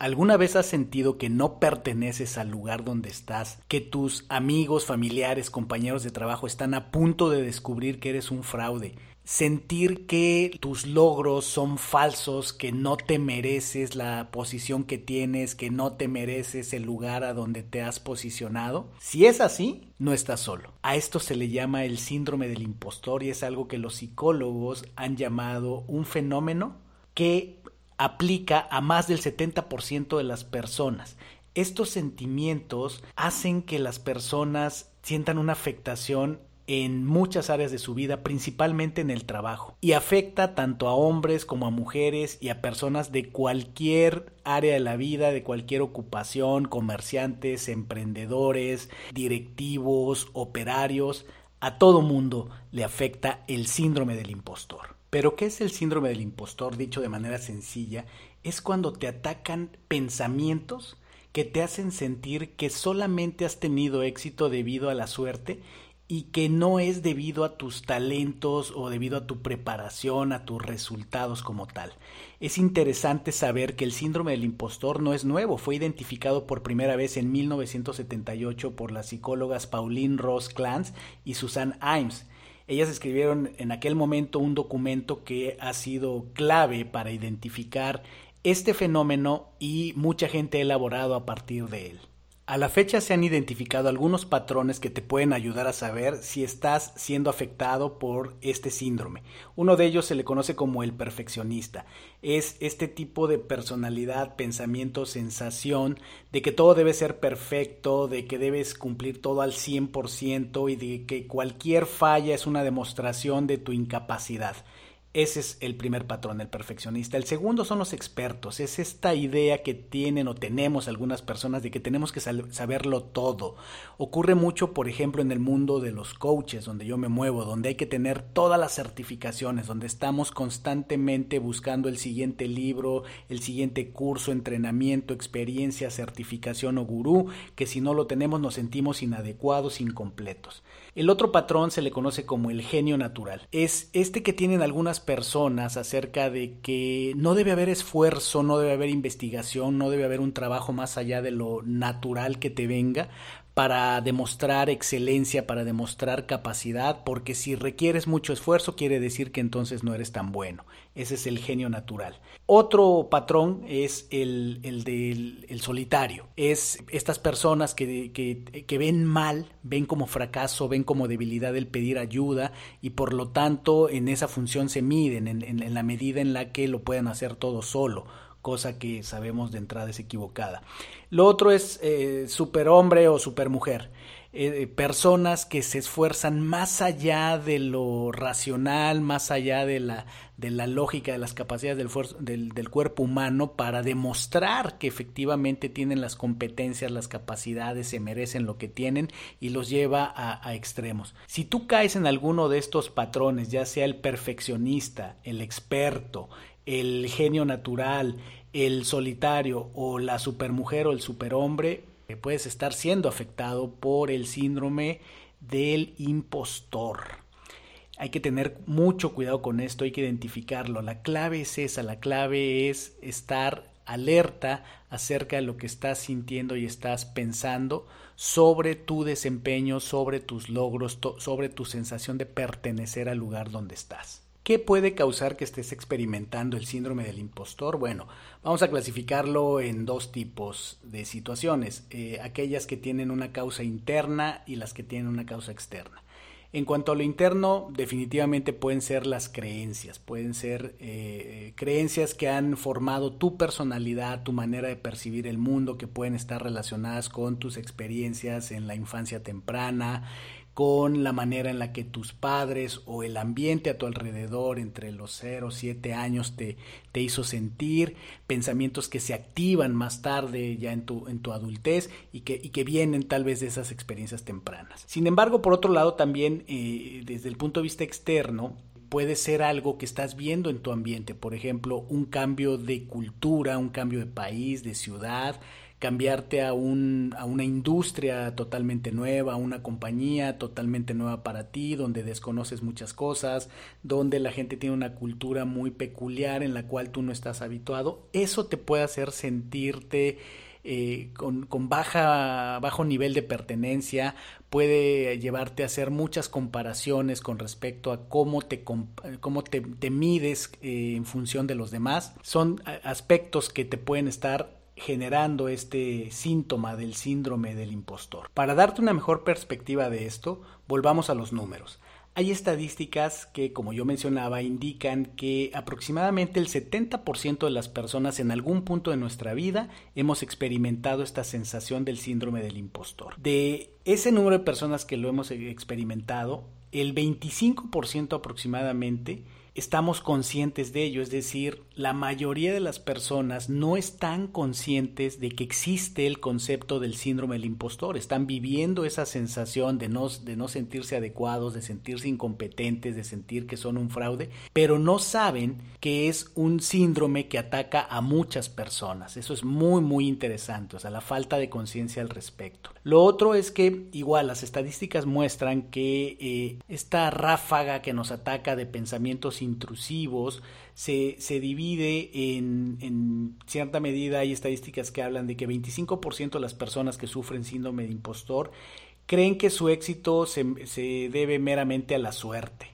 ¿Alguna vez has sentido que no perteneces al lugar donde estás? Que tus amigos, familiares, compañeros de trabajo están a punto de descubrir que eres un fraude. Sentir que tus logros son falsos, que no te mereces la posición que tienes, que no te mereces el lugar a donde te has posicionado. Si es así, no estás solo. A esto se le llama el síndrome del impostor y es algo que los psicólogos han llamado un fenómeno que aplica a más del 70% de las personas. Estos sentimientos hacen que las personas sientan una afectación en muchas áreas de su vida, principalmente en el trabajo, y afecta tanto a hombres como a mujeres y a personas de cualquier área de la vida, de cualquier ocupación, comerciantes, emprendedores, directivos, operarios, a todo mundo le afecta el síndrome del impostor. Pero ¿qué es el síndrome del impostor? Dicho de manera sencilla, es cuando te atacan pensamientos que te hacen sentir que solamente has tenido éxito debido a la suerte y que no es debido a tus talentos o debido a tu preparación, a tus resultados como tal. Es interesante saber que el síndrome del impostor no es nuevo, fue identificado por primera vez en 1978 por las psicólogas Pauline Ross Clance y Susan Imes. Ellas escribieron en aquel momento un documento que ha sido clave para identificar este fenómeno y mucha gente ha elaborado a partir de él. A la fecha se han identificado algunos patrones que te pueden ayudar a saber si estás siendo afectado por este síndrome. Uno de ellos se le conoce como el perfeccionista. Es este tipo de personalidad, pensamiento, sensación de que todo debe ser perfecto, de que debes cumplir todo al 100% y de que cualquier falla es una demostración de tu incapacidad. Ese es el primer patrón, el perfeccionista. El segundo son los expertos. Es esta idea que tienen o tenemos algunas personas de que tenemos que saberlo todo. Ocurre mucho, por ejemplo, en el mundo de los coaches, donde yo me muevo, donde hay que tener todas las certificaciones, donde estamos constantemente buscando el siguiente libro, el siguiente curso, entrenamiento, experiencia, certificación o gurú, que si no lo tenemos nos sentimos inadecuados, incompletos. El otro patrón se le conoce como el genio natural. Es este que tienen algunas personas acerca de que no debe haber esfuerzo, no debe haber investigación, no debe haber un trabajo más allá de lo natural que te venga para demostrar excelencia, para demostrar capacidad, porque si requieres mucho esfuerzo quiere decir que entonces no eres tan bueno. Ese es el genio natural. Otro patrón es el, el del el solitario. Es estas personas que, que, ven mal, ven como fracaso, ven como debilidad el pedir ayuda y por lo tanto en esa función se miden en, en la medida en la que lo pueden hacer todo solo cosa que sabemos de entrada es equivocada. Lo otro es eh, superhombre o supermujer. Eh, personas que se esfuerzan más allá de lo racional, más allá de la, de la lógica, de las capacidades del, cuerpo humano para demostrar que efectivamente tienen las competencias, las capacidades, se merecen lo que tienen y los lleva a, a extremos. Si tú caes en alguno de estos patrones, ya sea el perfeccionista, el experto, el genio natural, el solitario o la supermujer o el superhombre, eh, puedes estar siendo afectado por el síndrome del impostor. Hay que tener mucho cuidado con esto, hay que identificarlo. La clave es esa, la clave es estar alerta acerca de lo que estás sintiendo y estás pensando sobre tu desempeño, sobre tus logros, sobre tu sensación de pertenecer al lugar donde estás. ¿Qué puede causar que estés experimentando el síndrome del impostor? Bueno, vamos a clasificarlo en dos tipos de situaciones, eh, aquellas que tienen una causa interna y las que tienen una causa externa. En cuanto a lo interno, definitivamente pueden ser las creencias, pueden ser eh, creencias que han formado tu personalidad, tu manera de percibir el mundo, que pueden estar relacionadas con tus experiencias en la infancia temprana, con la manera en la que tus padres o el ambiente a tu alrededor entre los 0 7 años te, te hizo sentir, pensamientos que se activan más tarde ya en tu, en tu adultez y que, y que vienen tal vez de esas experiencias tempranas. Sin embargo, por otro lado, también eh, desde el punto de vista externo, puede ser algo que estás viendo en tu ambiente, por ejemplo, un cambio de cultura, un cambio de país, de ciudad, cambiarte a, un, a una industria totalmente nueva, a una compañía totalmente nueva para ti, donde desconoces muchas cosas, donde la gente tiene una cultura muy peculiar en la cual tú no estás habituado, eso te puede hacer sentirte eh, con, con, baja, bajo nivel de pertenencia, puede llevarte a hacer muchas comparaciones con respecto a cómo te, cómo te, te mides eh, en función de los demás. Son aspectos que te pueden estar generando este síntoma del síndrome del impostor. Para darte una mejor perspectiva de esto, volvamos a los números. Hay estadísticas que, como yo mencionaba, indican que aproximadamente el 70% de las personas en algún punto de nuestra vida hemos experimentado esta sensación del síndrome del impostor. De ese número de personas que lo hemos experimentado, el 25% aproximadamente estamos conscientes de ello, es decir, la mayoría de las personas no están conscientes de que existe el concepto del síndrome del impostor, están viviendo esa sensación de no, de no sentirse adecuados, de sentirse incompetentes, de sentir que son un fraude, pero no saben que es un síndrome que ataca a muchas personas. Eso es muy, muy interesante, o sea, la falta de conciencia al respecto. Lo otro es que igual las estadísticas muestran que eh, esta ráfaga que nos ataca de pensamientos intrusivos se, se divide en, en, cierta medida, hay estadísticas que hablan de que 25% de las personas que sufren síndrome de impostor creen que su éxito se, se debe meramente a la suerte.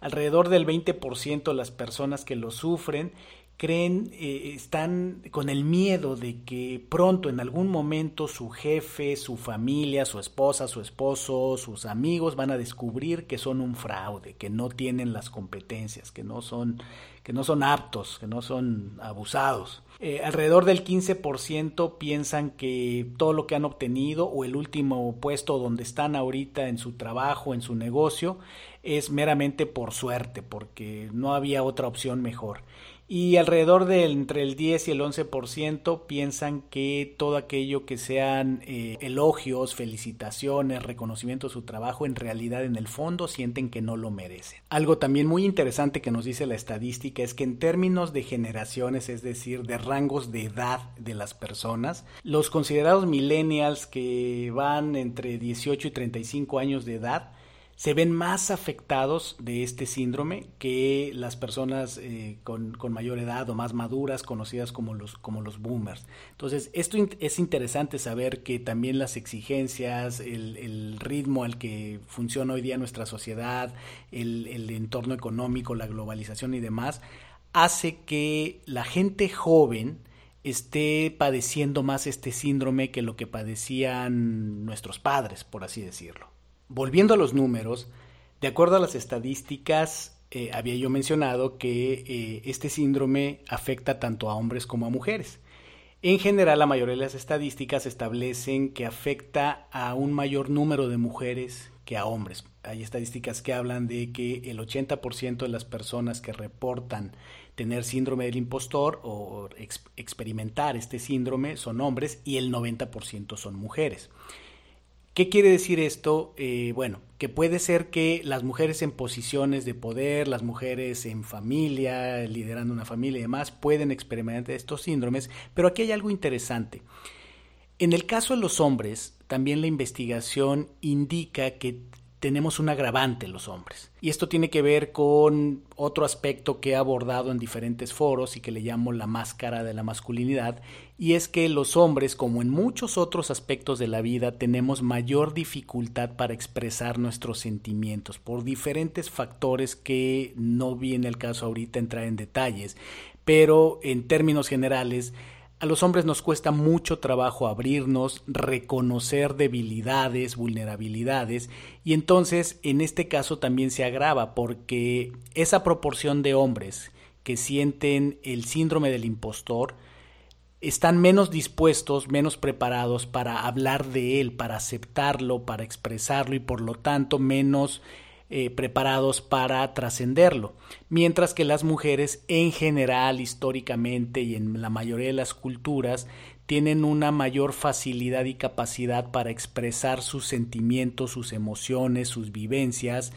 Alrededor del 20% de las personas que lo sufren creen, eh, están con el miedo de que pronto, en algún momento, su jefe, su familia, su esposa, su esposo, sus amigos van a descubrir que son un fraude, que no tienen las competencias, que no son, que no son aptos, que no son abusados. Eh, alrededor del 15% piensan que todo lo que han obtenido o el último puesto donde están ahorita en su trabajo, en su negocio, es meramente por suerte, porque no había otra opción mejor y alrededor de entre el 10 y el 11% piensan que todo aquello que sean eh, elogios, felicitaciones, reconocimiento de su trabajo, en realidad en el fondo sienten que no lo merecen. Algo también muy interesante que nos dice la estadística es que en términos de generaciones, es decir, de rangos de edad de las personas, los considerados millennials que van entre 18 y 35 años de edad, se ven más afectados de este síndrome que las personas eh, con, mayor edad o más maduras, conocidas como los, como los boomers. Entonces, esto es interesante saber que también las exigencias, el, ritmo al que funciona hoy día nuestra sociedad, el, el entorno económico, la globalización y demás, hace que la gente joven esté padeciendo más este síndrome que lo que padecían nuestros padres, por así decirlo. Volviendo a los números, de acuerdo a las estadísticas, eh, había yo mencionado que eh, este síndrome afecta tanto a hombres como a mujeres. En general, la mayoría de las estadísticas establecen que afecta a un mayor número de mujeres que a hombres. Hay estadísticas que hablan de que el 80% de las personas que reportan tener síndrome del impostor o experimentar este síndrome son hombres y el 90% son mujeres. ¿Qué quiere decir esto? Eh, bueno, que puede ser que las mujeres en posiciones de poder, las mujeres en familia, liderando una familia y demás, pueden experimentar estos síndromes, pero aquí hay algo interesante. En el caso de los hombres, también la investigación indica que tenemos un agravante los hombres. Y esto tiene que ver con otro aspecto que he abordado en diferentes foros y que le llamo la máscara de la masculinidad, y es que los hombres, como en muchos otros aspectos de la vida, tenemos mayor dificultad para expresar nuestros sentimientos por diferentes factores que no viene el caso ahorita entrar en detalles, pero en términos generales, a los hombres nos cuesta mucho trabajo abrirnos, reconocer debilidades, vulnerabilidades, y entonces en este caso también se agrava porque esa proporción de hombres que sienten el síndrome del impostor están menos dispuestos, menos preparados para hablar de él, para aceptarlo, para expresarlo y por lo tanto menos eh, preparados para trascenderlo. Mientras que las mujeres en general, históricamente y en la mayoría de las culturas, tienen una mayor facilidad y capacidad para expresar sus sentimientos, sus emociones, sus vivencias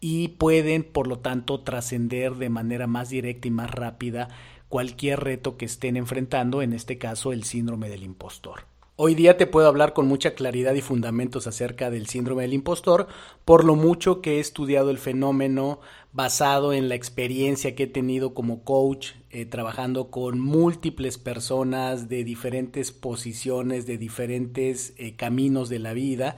y pueden, por lo tanto, trascender de manera más directa y más rápida cualquier reto que estén enfrentando, en este caso el síndrome del impostor. Hoy día te puedo hablar con mucha claridad y fundamentos acerca del síndrome del impostor, por lo mucho que he estudiado el fenómeno basado en la experiencia que he tenido como coach, eh, trabajando con múltiples personas de diferentes posiciones, de diferentes eh, caminos de la vida,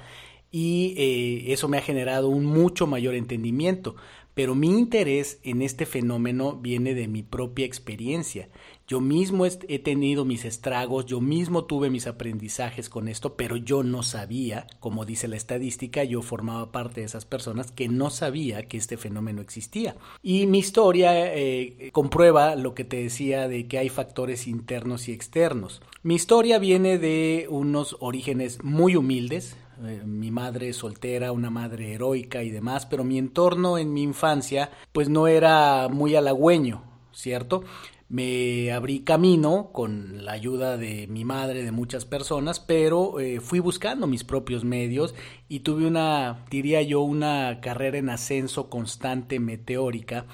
y eh, eso me ha generado un mucho mayor entendimiento. Pero mi interés en este fenómeno viene de mi propia experiencia. Yo mismo he tenido mis estragos, yo mismo tuve mis aprendizajes con esto, pero yo no sabía, como dice la estadística, yo formaba parte de esas personas que no sabía que este fenómeno existía. Y mi historia eh, comprueba lo que te decía de que hay factores internos y externos. Mi historia viene de unos orígenes muy humildes, eh, mi madre soltera, una madre heroica y demás, pero mi entorno en mi infancia pues no era muy halagüeño, ¿cierto? Me abrí camino con la ayuda de mi madre, de muchas personas, pero eh, fui buscando mis propios medios y tuve una, diría yo, una carrera en ascenso constante, meteórica,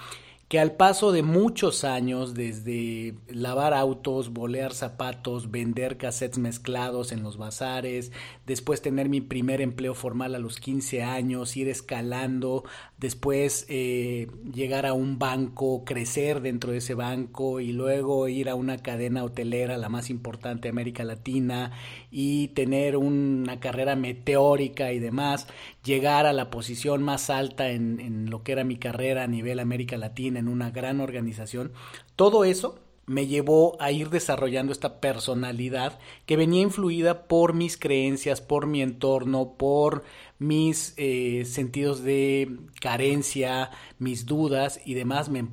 que al paso de muchos años, desde lavar autos, bolear zapatos, vender cassettes mezclados en los bazares, después tener mi primer empleo formal a los 15 años, ir escalando, después eh, llegar a un banco, crecer dentro de ese banco y luego ir a una cadena hotelera, la más importante de América Latina, y tener una carrera meteórica y demás, llegar a la posición más alta en, en lo que era mi carrera a nivel América Latina, en una gran organización, todo eso me llevó a ir desarrollando esta personalidad que venía influida por mis creencias, por mi entorno, por mis eh, sentidos de carencia, mis dudas y demás me,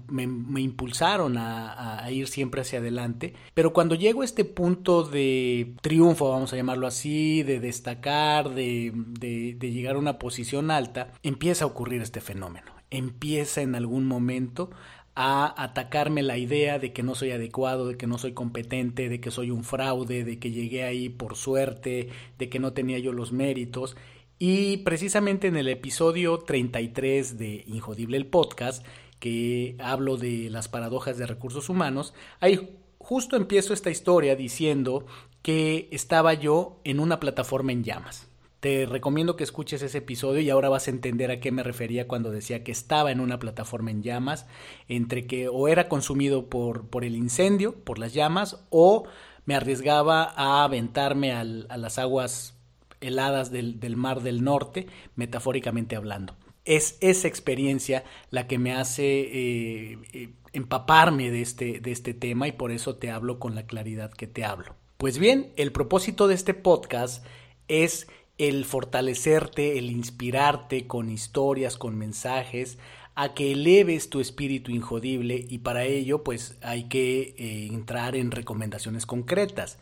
impulsaron a, ir siempre hacia adelante. Pero cuando llego a este punto de triunfo, vamos a llamarlo así, de destacar, de, de llegar a una posición alta, empieza a ocurrir este fenómeno. Empieza en algún momento a atacarme la idea de que no soy adecuado, de que no soy competente, de que soy un fraude, de que llegué ahí por suerte, de que no tenía yo los méritos. Y precisamente en el episodio 33 de Injodible el podcast, que hablo de las paradojas de recursos humanos, ahí justo empiezo esta historia diciendo que estaba yo en una plataforma en llamas. Te recomiendo que escuches ese episodio y ahora vas a entender a qué me refería cuando decía que estaba en una plataforma en llamas, entre que o era consumido por, por el incendio, por las llamas, o me arriesgaba a aventarme a las aguas heladas del, del mar del norte, metafóricamente hablando. Es esa experiencia la que me hace eh, eh, empaparme de este, de este tema y por eso te hablo con la claridad que te hablo. Pues bien, el propósito de este podcast es el fortalecerte, el inspirarte con historias, con mensajes, a que eleves tu espíritu injodible y para ello pues hay que eh, entrar en recomendaciones concretas.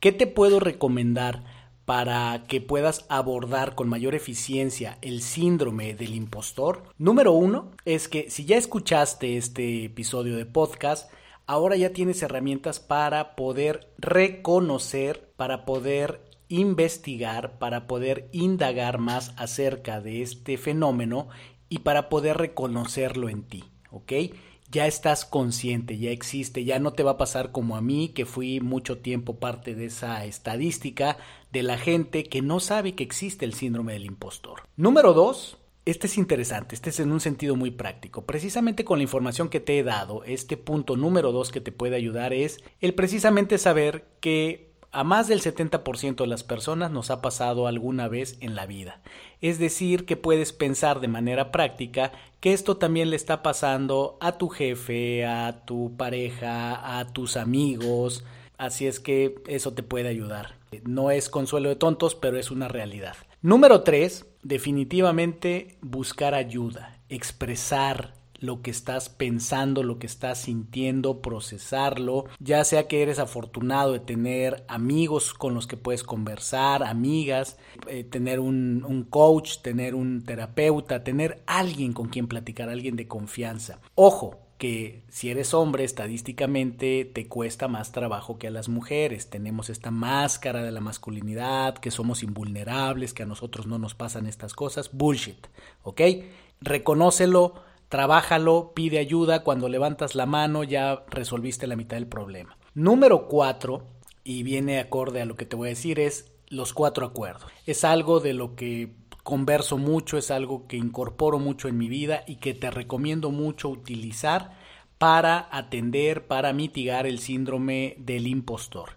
¿Qué te puedo recomendar para que puedas abordar con mayor eficiencia el síndrome del impostor? Número uno es que si ya escuchaste este episodio de podcast, ahora ya tienes herramientas para poder reconocer, para poder investigar para poder indagar más acerca de este fenómeno y para poder reconocerlo en ti, ¿ok? Ya estás consciente, ya existe, ya no te va a pasar como a mí, que fui mucho tiempo parte de esa estadística de la gente que no sabe que existe el síndrome del impostor. Número dos, este es interesante, este es en un sentido muy práctico. Precisamente con la información que te he dado, este punto número dos que te puede ayudar es el precisamente saber que a más del 70% de las personas nos ha pasado alguna vez en la vida. Es decir, que puedes pensar de manera práctica que esto también le está pasando a tu jefe, a tu pareja, a tus amigos. Así es que eso te puede ayudar. No es consuelo de tontos, pero es una realidad. Número 3. Definitivamente buscar ayuda, expresar lo que estás pensando, lo que estás sintiendo, procesarlo, ya sea que eres afortunado de tener amigos con los que puedes conversar, amigas, eh, tener un, un coach, tener un terapeuta, tener alguien con quien platicar, alguien de confianza. Ojo, que si eres hombre estadísticamente te cuesta más trabajo que a las mujeres. Tenemos esta máscara de la masculinidad, que somos invulnerables, que a nosotros no nos pasan estas cosas. Bullshit, ¿ok? Reconócelo, trabájalo, pide ayuda. Cuando levantas la mano ya resolviste la mitad del problema. Número cuatro, y viene acorde a lo que te voy a decir, es los cuatro acuerdos. Es algo de lo que converso mucho, es algo que incorporo mucho en mi vida y que te recomiendo mucho utilizar para atender, para mitigar el síndrome del impostor.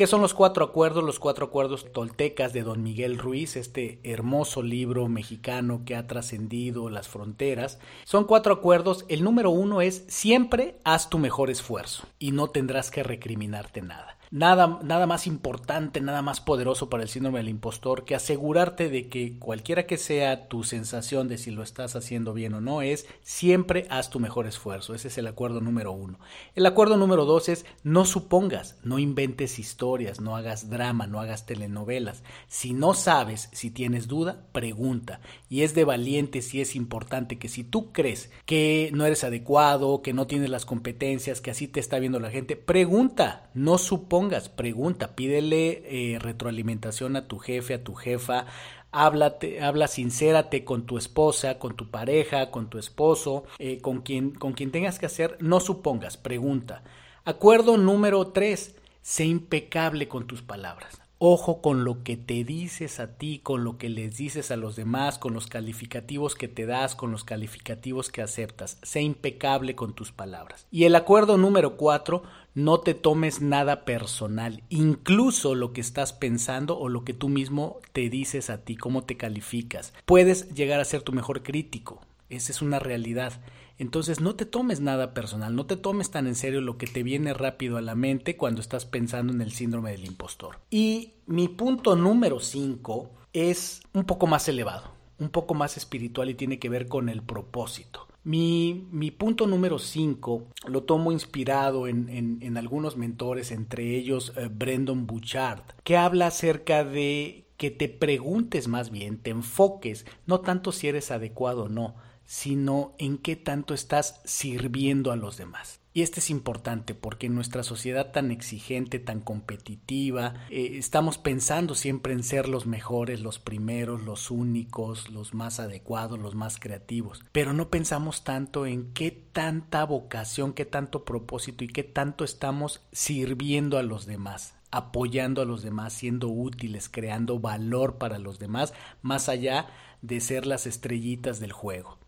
¿Qué son los cuatro acuerdos? Los cuatro acuerdos toltecas de don Miguel Ruiz, este hermoso libro mexicano que ha trascendido las fronteras. Son cuatro acuerdos. El número uno es siempre haz tu mejor esfuerzo y no tendrás que recriminarte nada. Nada, nada más importante, nada más poderoso para el síndrome del impostor que asegurarte de que cualquiera que sea tu sensación de si lo estás haciendo bien o no es siempre haz tu mejor esfuerzo. Ese es el acuerdo número uno. El acuerdo número dos es no supongas, no inventes historias, no hagas drama, no hagas telenovelas. Si no sabes, si tienes duda, pregunta. Y es de valiente si es importante que si tú crees que no eres adecuado, que no tienes las competencias, que así te está viendo la gente, pregunta, no supongas pregunta, pídele eh, retroalimentación a tu jefe, a tu jefa, háblate, habla sincérate con tu esposa, con tu pareja, con tu esposo, eh, con, quien, con quien tengas que hacer, no supongas, pregunta. Acuerdo número tres, sé impecable con tus palabras. Ojo con lo que te dices a ti, con lo que les dices a los demás, con los calificativos que te das, con los calificativos que aceptas. Sé impecable con tus palabras. Y el acuerdo número cuatro, no te tomes nada personal, incluso lo que estás pensando o lo que tú mismo te dices a ti, cómo te calificas. Puedes llegar a ser tu mejor crítico. Esa es una realidad. Entonces no te tomes nada personal, no te tomes tan en serio lo que te viene rápido a la mente cuando estás pensando en el síndrome del impostor. Y mi punto número 5 es un poco más elevado, un poco más espiritual y tiene que ver con el propósito. Mi, mi punto número 5 lo tomo inspirado en, en, algunos mentores, entre ellos eh, Brendan Bouchard, que habla acerca de que te preguntes más bien, te enfoques, no tanto si eres adecuado o no, sino en qué tanto estás sirviendo a los demás. Y este es importante porque en nuestra sociedad tan exigente, tan competitiva, eh, estamos pensando siempre en ser los mejores, los primeros, los únicos, los más adecuados, los más creativos. Pero no pensamos tanto en qué tanta vocación, qué tanto propósito y qué tanto estamos sirviendo a los demás apoyando a los demás, siendo útiles, creando valor para los demás, más allá de ser las estrellitas del juego.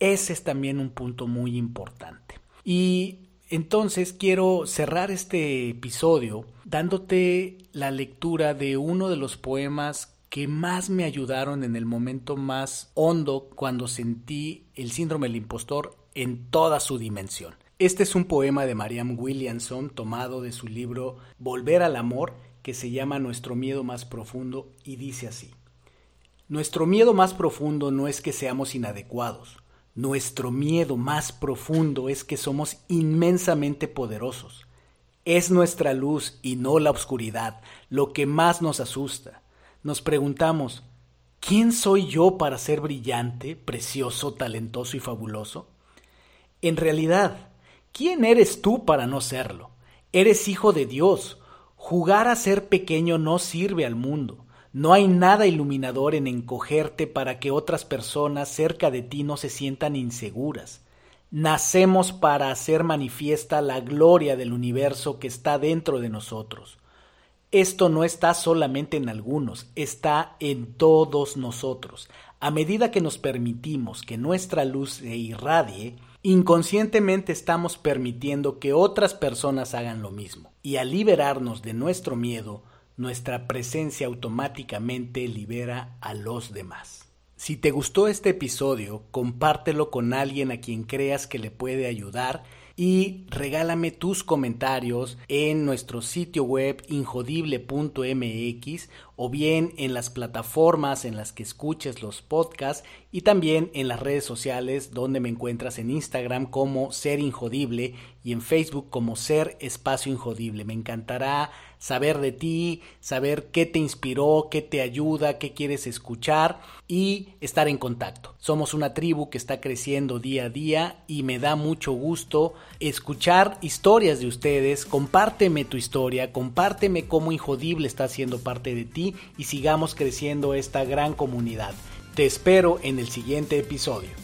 Ese es también un punto muy importante. Y entonces quiero cerrar este episodio dándote la lectura de uno de los poemas que más me ayudaron en el momento más hondo cuando sentí el síndrome del impostor en toda su dimensión. Este es un poema de Marianne Williamson tomado de su libro Volver al Amor que se llama Nuestro miedo más profundo y dice así. Nuestro miedo más profundo no es que seamos inadecuados. Nuestro miedo más profundo es que somos inmensamente poderosos. Es nuestra luz y no la oscuridad lo que más nos asusta. Nos preguntamos, ¿quién soy yo para ser brillante, precioso, talentoso y fabuloso? En realidad, ¿quién eres tú para no serlo? Eres hijo de Dios. Jugar a ser pequeño no sirve al mundo. No hay nada iluminador en encogerte para que otras personas cerca de ti no se sientan inseguras. Nacemos para hacer manifiesta la gloria del universo que está dentro de nosotros. Esto no está solamente en algunos, está en todos nosotros. A medida que nos permitimos que nuestra luz se irradie, inconscientemente estamos permitiendo que otras personas hagan lo mismo. Y al liberarnos de nuestro miedo, nuestra presencia automáticamente libera a los demás. Si te gustó este episodio, compártelo con alguien a quien creas que le puede ayudar y regálame tus comentarios en nuestro sitio web injodible.mx o bien en las plataformas en las que escuches los podcasts y también en las redes sociales donde me encuentras en Instagram como Ser Injodible y en Facebook como Ser Espacio Injodible. Me encantará saber de ti, saber qué te inspiró, qué te ayuda, qué quieres escuchar y estar en contacto. Somos una tribu que está creciendo día a día y me da mucho gusto escuchar historias de ustedes. Compárteme tu historia, compárteme cómo Injodible está siendo parte de ti y sigamos creciendo esta gran comunidad. Te espero en el siguiente episodio.